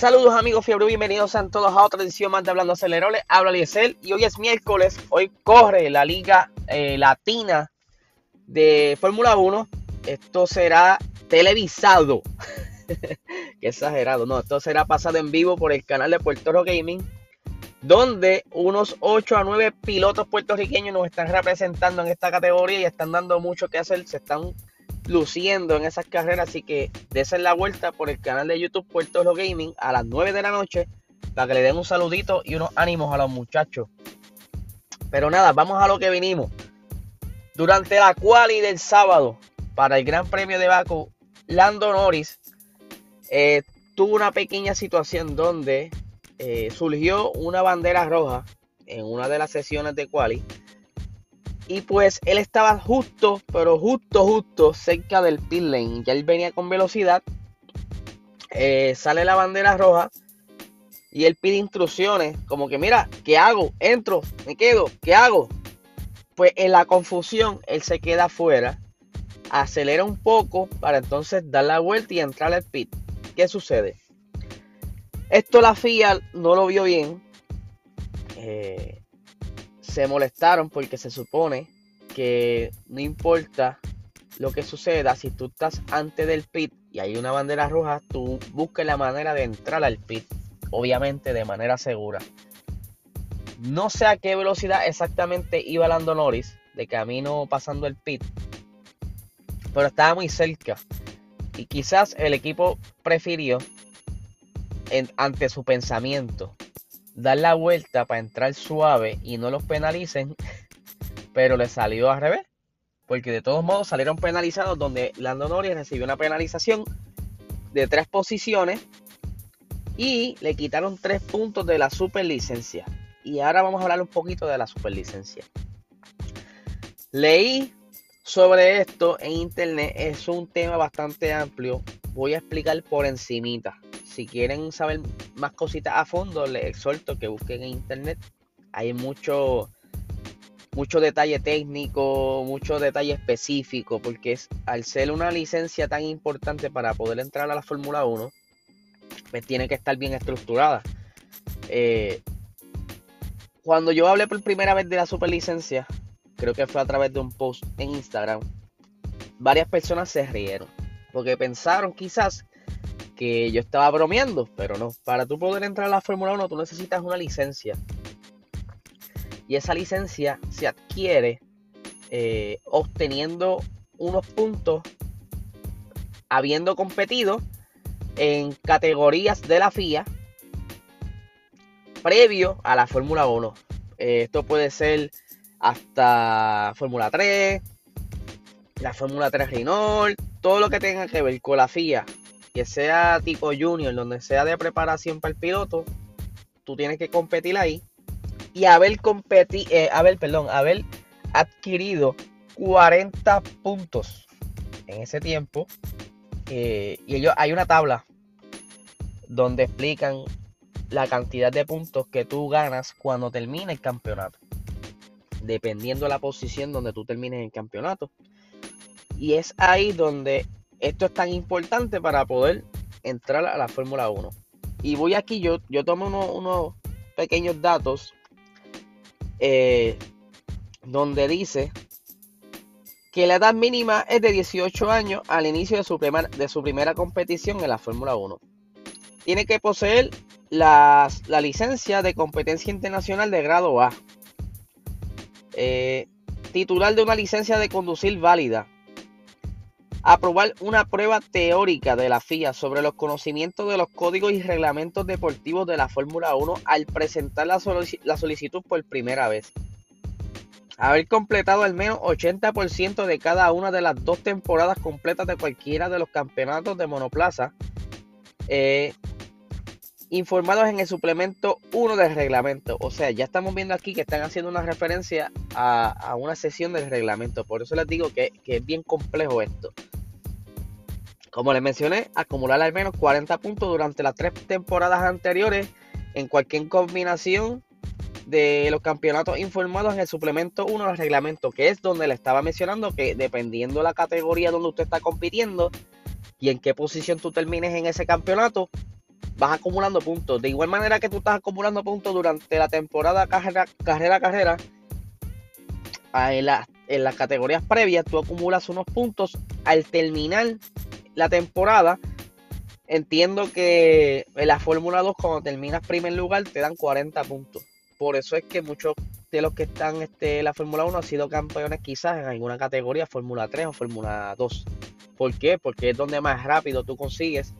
Saludos amigos fiebre, bienvenidos a todos a otra edición más de Hablando Aceleroles. Habla Liesel y hoy es miércoles, hoy corre la Liga eh, Latina de Fórmula 1. Esto será televisado. Qué exagerado, no, esto será pasado en vivo por el canal de Puerto Rico Gaming, donde unos 8 a 9 pilotos puertorriqueños nos están representando en esta categoría y están dando mucho que hacer, se están luciendo en esas carreras. Así que desen la vuelta por el canal de YouTube Puerto Rico Gaming a las 9 de la noche para que le den un saludito y unos ánimos a los muchachos. Pero nada, vamos a lo que vinimos. Durante la quali del sábado para el Gran Premio de Baku, Lando Norris eh, tuvo una pequeña situación donde eh, surgió una bandera roja en una de las sesiones de quali y pues él estaba justo, pero justo, justo cerca del pit lane. Ya él venía con velocidad. Eh, sale la bandera roja. Y él pide instrucciones. Como que, mira, ¿qué hago? Entro, me quedo, ¿qué hago? Pues en la confusión, él se queda afuera. Acelera un poco para entonces dar la vuelta y entrar al pit. ¿Qué sucede? Esto la FIA no lo vio bien. Eh, se molestaron porque se supone que no importa lo que suceda, si tú estás antes del pit y hay una bandera roja, tú busques la manera de entrar al pit, obviamente de manera segura. No sé a qué velocidad exactamente iba Lando Norris de camino pasando el pit, pero estaba muy cerca. Y quizás el equipo prefirió, ante su pensamiento, dar la vuelta para entrar suave y no los penalicen, pero le salió al revés. Porque de todos modos salieron penalizados donde Lando Norris recibió una penalización de tres posiciones y le quitaron tres puntos de la superlicencia. Y ahora vamos a hablar un poquito de la superlicencia. Leí sobre esto en internet, es un tema bastante amplio. Voy a explicar por encimita si quieren saber más cositas a fondo, les exhorto que busquen en internet. Hay mucho, mucho detalle técnico, mucho detalle específico, porque es, al ser una licencia tan importante para poder entrar a la Fórmula 1, pues tiene que estar bien estructurada. Eh, cuando yo hablé por primera vez de la superlicencia, creo que fue a través de un post en Instagram, varias personas se rieron, porque pensaron quizás que yo estaba bromeando, pero no. Para tú poder entrar a la Fórmula 1, tú necesitas una licencia. Y esa licencia se adquiere eh, obteniendo unos puntos habiendo competido en categorías de la FIA previo a la Fórmula 1. Eh, esto puede ser hasta Fórmula 3, la Fórmula 3 Renault, todo lo que tenga que ver con la FIA que sea tipo junior, donde sea de preparación para el piloto, tú tienes que competir ahí y haber competi eh, haber, adquirido 40 puntos en ese tiempo. Eh, y ellos hay una tabla donde explican la cantidad de puntos que tú ganas cuando termina el campeonato. Dependiendo de la posición donde tú termines el campeonato. Y es ahí donde esto es tan importante para poder entrar a la Fórmula 1. Y voy aquí, yo, yo tomo unos, pequeños datos eh, donde dice que la edad mínima es de 18 años al inicio de su, de su primera competición en la Fórmula 1. Tiene que poseer la, licencia de competencia internacional de grado A. Eh, titular de una licencia de conducir válida aprobar una prueba teórica de la FIA sobre los conocimientos de los códigos y reglamentos deportivos de la Fórmula 1 al presentar la, solicitud por primera vez. Haber completado al menos 80% de cada una de las dos temporadas completas de cualquiera de los campeonatos de monoplaza. Eh, informados en el suplemento 1 del reglamento. O sea, ya estamos viendo aquí que están haciendo una referencia a, una sesión del reglamento. Por eso les digo que, que es bien complejo esto. Como les mencioné, acumular al menos 40 puntos durante las tres temporadas anteriores en cualquier combinación de los campeonatos informados en el suplemento 1 del reglamento, que es donde le estaba mencionando que dependiendo de la categoría donde usted está compitiendo y en qué posición tú termines en ese campeonato, vas acumulando puntos. De igual manera que tú estás acumulando puntos durante la temporada carrera carrera, carrera en, en las categorías previas tú acumulas unos puntos al terminar la temporada. Entiendo que en la Fórmula 2 cuando terminas primer lugar te dan 40 puntos. Por eso es que muchos de los que están este, en la Fórmula 1 han sido campeones quizás en alguna categoría, Fórmula 3 o Fórmula 2. ¿Por qué? Porque es donde más rápido tú consigues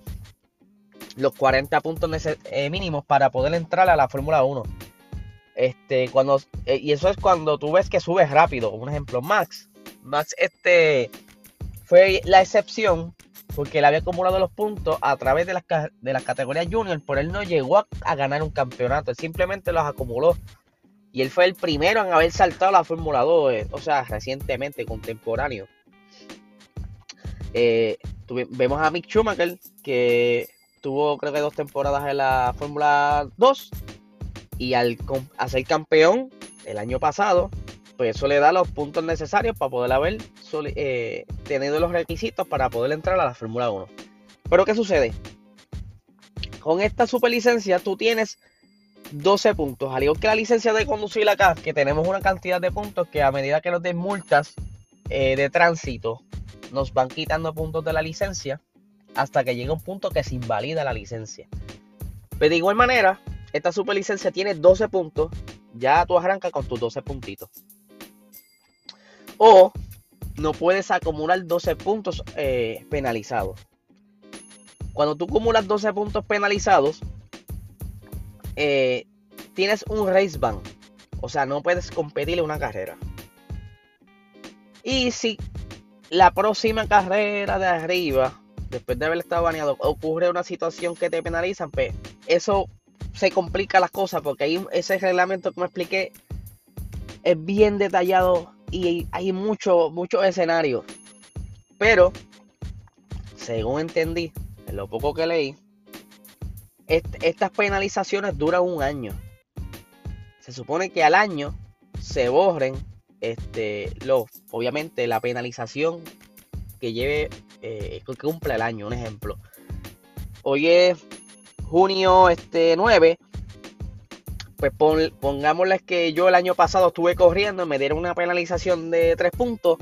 los 40 puntos eh, mínimos para poder entrar a la Fórmula 1. Este, cuando, eh, y eso es cuando tú ves que subes rápido. Un ejemplo, Max. Max este, fue la excepción porque él había acumulado los puntos a través de las, de las categorías junior, pero él no llegó a, ganar un campeonato, simplemente los acumuló. Y él fue el primero en haber saltado la Fórmula 2, eh, o sea, recientemente, contemporáneo. vemos a Mick Schumacher, que tuvo creo que dos temporadas en la Fórmula 2 y al ser campeón el año pasado, pues eso le da los puntos necesarios para poder haber eh, tenido los requisitos para poder entrar a la Fórmula 1. Pero ¿qué sucede? Con esta superlicencia tú tienes 12 puntos, al igual que la licencia de conducir acá, que tenemos una cantidad de puntos que a medida que nos den multas eh, de tránsito nos van quitando puntos de la licencia hasta que llega un punto que se invalida la licencia. Pero de igual manera, esta superlicencia tiene 12 puntos, ya tú arrancas con tus 12 puntitos. O no puedes acumular 12 puntos eh, penalizados. Cuando tú acumulas 12 puntos penalizados, eh, tienes un race ban. O sea, no puedes competir en una carrera. Y si la próxima carrera de arriba después de haber estado baneado, ocurre una situación que te penalizan, pues eso se complica las cosas porque hay ese reglamento me expliqué es bien detallado y hay muchos muchos escenarios. Pero, según entendí, en lo poco que leí, estas penalizaciones duran un año. Se supone que al año se borren este, los, obviamente la penalización que lleve, eh, que cumpla el año, un ejemplo. Hoy es junio este 9, pues pongámosle que yo el año pasado estuve corriendo, me dieron una penalización de 3 puntos,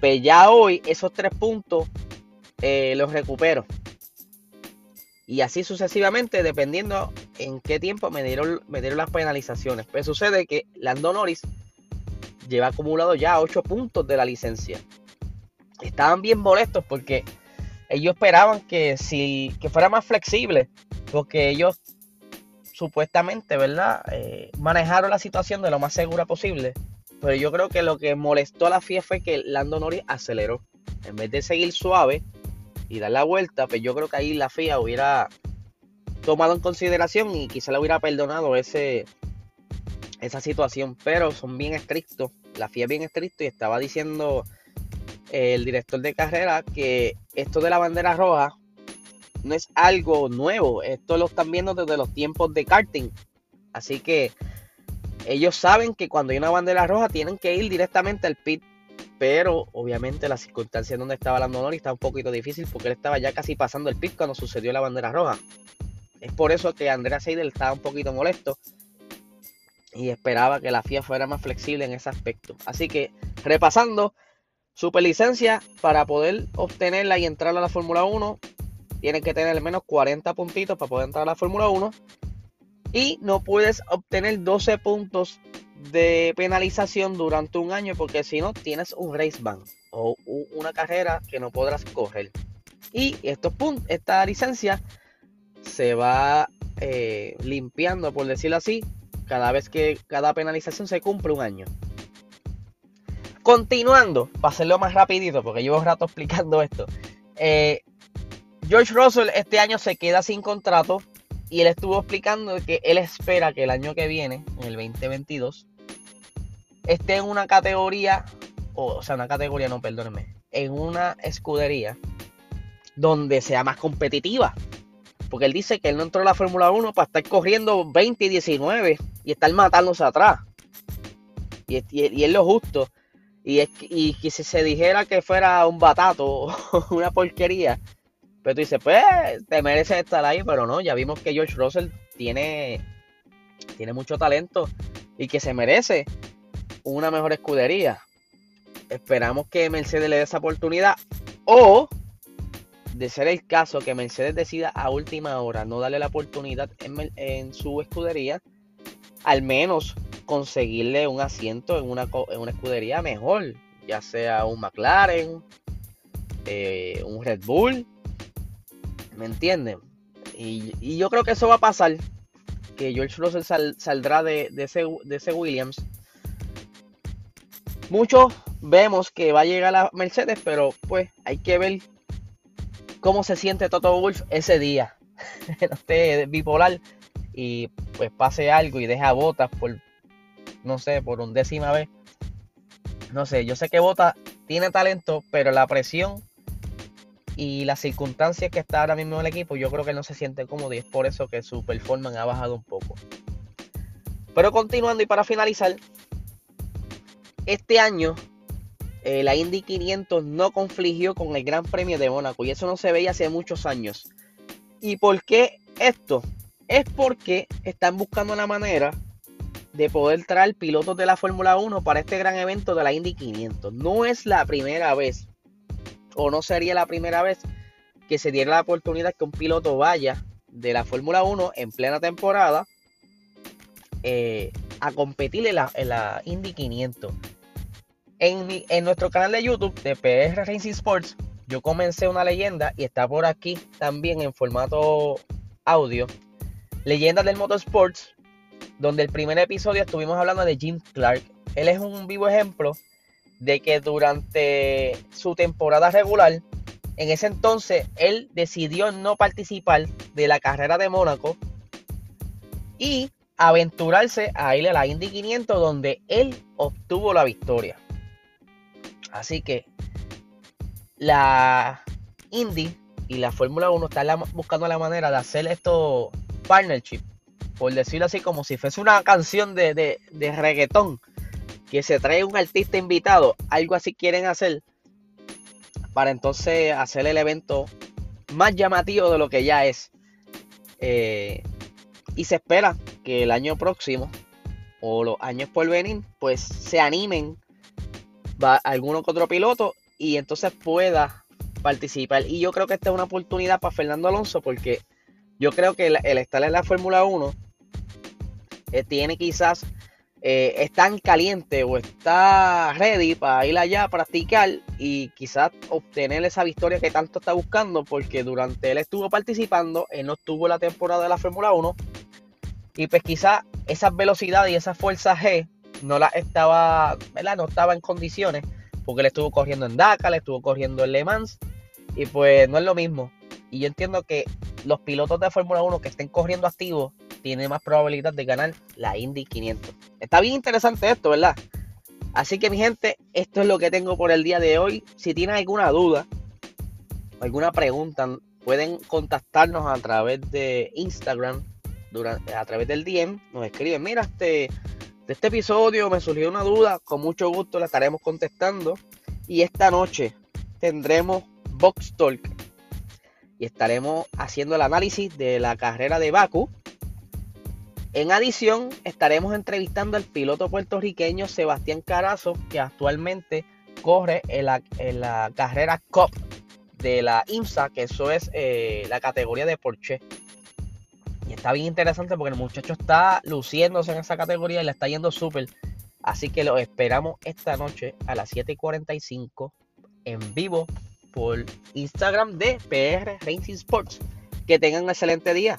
pues ya hoy esos 3 puntos eh, los recupero. Y así sucesivamente, dependiendo en qué tiempo me dieron, me dieron las penalizaciones. Pues sucede que Lando Norris lleva acumulado ya 8 puntos de la licencia estaban bien molestos porque ellos esperaban que si que fuera más flexible, porque ellos supuestamente, ¿verdad? Eh, manejaron la situación de lo más segura posible. Pero yo creo que lo que molestó a la FIA fue que Lando Norris aceleró. En vez de seguir suave y dar la vuelta, pues yo creo que ahí la FIA hubiera tomado en consideración y quizá le hubiera perdonado ese, esa situación. Pero son bien estrictos. La FIA es bien estricto y estaba diciendo el director de carrera que esto de la bandera roja no es algo nuevo. Esto lo están viendo desde los tiempos de karting. Así que ellos saben que cuando hay una bandera roja tienen que ir directamente al pit. Pero obviamente la circunstancia en donde estaba la Norris está un poquito difícil porque él estaba ya casi pasando el pit cuando sucedió la bandera roja. Es por eso que Andrea Seidel estaba un poquito molesto y esperaba que la FIA fuera más flexible en ese aspecto. Así que repasando, Superlicencia, para poder obtenerla y entrar a la Fórmula 1, tienes que tener al menos 40 puntitos para poder entrar a la Fórmula 1. Y no puedes obtener 12 puntos de penalización durante un año porque si no tienes un race ban o una carrera que no podrás correr. Y estos puntos, esta licencia se va eh, limpiando, por decirlo así, cada vez que cada penalización se cumple un año. Continuando, para hacerlo más rapidito, porque llevo un rato explicando esto. Eh, George Russell este año se queda sin contrato y él estuvo explicando que él espera que el año que viene, en el 2022, esté en una categoría, o, sea, una categoría, no, perdónenme, en una escudería donde sea más competitiva. Porque él dice que él no entró a la Fórmula 1 para estar corriendo 20 y 19 y estar matándose atrás. Y, y, y es lo justo. Y, es, y que si se dijera que fuera un batato o una porquería, Pero tú dices, pues, te mereces estar ahí, pero no, ya vimos que George Russell tiene, tiene mucho talento y que se merece una mejor escudería. Esperamos que Mercedes le dé esa oportunidad o de ser el caso que Mercedes decida a última hora no darle la oportunidad en, su escudería, al menos conseguirle un asiento en una, en una escudería mejor, ya sea un McLaren, eh, un Red Bull, ¿me entienden? Y, yo creo que eso va a pasar, que George Russell saldrá de, ese, de ese Williams. Muchos vemos que va a llegar a Mercedes, pero pues hay que ver cómo se siente Toto Wolf ese día. no esté bipolar y pues pase algo y deja botas por, no sé, por un décima vez. No sé, yo sé que Bota tiene talento, pero la presión y las circunstancias que está ahora mismo en el equipo, yo creo que no se siente cómodo y es por eso que su performance ha bajado un poco. Pero continuando y para finalizar, este año eh, la Indy 500 no confligió con el Gran Premio de Mónaco y eso no se veía hace muchos años. ¿Y por qué esto? Es porque están buscando la manera de poder traer pilotos de la Fórmula 1 para este gran evento de la Indy 500. No es la primera vez, o no sería la primera vez, que se diera la oportunidad que un piloto vaya de la Fórmula 1 en plena temporada eh, a competir en la, en la Indy 500. En, nuestro canal de YouTube de PR Racing Sports, yo comencé una leyenda y está por aquí también en formato audio. Leyendas del Motorsports, donde el primer episodio estuvimos hablando de Jim Clark. Él es un vivo ejemplo de que durante su temporada regular, en ese entonces, él decidió no participar de la carrera de Mónaco y aventurarse a ir a la Indy 500 donde él obtuvo la victoria. Así que la Indy y la Fórmula 1 están buscando la manera de hacer esto partnership, por decirlo así, como si fuese una canción de, de, reggaetón, que se trae un artista invitado, algo así quieren hacer, para entonces hacer el evento más llamativo de lo que ya es. Eh, y se espera que el año próximo o los años por venir, pues se animen va alguno otro piloto y entonces pueda participar. Y yo creo que esta es una oportunidad para Fernando Alonso porque yo creo que el, estar en la Fórmula 1 eh, tiene quizás, eh, está en caliente o está ready para ir allá a practicar y quizás obtener esa victoria que tanto está buscando porque durante él estuvo participando, él no estuvo la temporada de la Fórmula 1 y pues quizás esas velocidades y esa fuerza G no la estaba, ¿verdad? No estaba en condiciones porque le estuvo corriendo en Dakar, le estuvo corriendo en Le Mans y pues no es lo mismo. Y yo entiendo que los pilotos de Fórmula 1 que estén corriendo activos tienen más probabilidad de ganar la Indy 500. Está bien interesante esto, ¿verdad? Así que mi gente, esto es lo que tengo por el día de hoy. Si tienen alguna duda, alguna pregunta, pueden contactarnos a través de Instagram, durante, a través del DM. Nos escriben, mira, este, de este episodio me surgió una duda, con mucho gusto la estaremos contestando. Y esta noche tendremos Box Talk y estaremos haciendo el análisis de la carrera de Baku. En adición, estaremos entrevistando al piloto puertorriqueño Sebastián Carazo, que actualmente corre en la, carrera COP de la IMSA, que eso es eh, la categoría de Porsche está bien interesante porque el muchacho está luciéndose en esa categoría y le está yendo súper. Así que lo esperamos esta noche a las 7:45 en vivo por Instagram de PR Racing Sports. Que tengan un excelente día.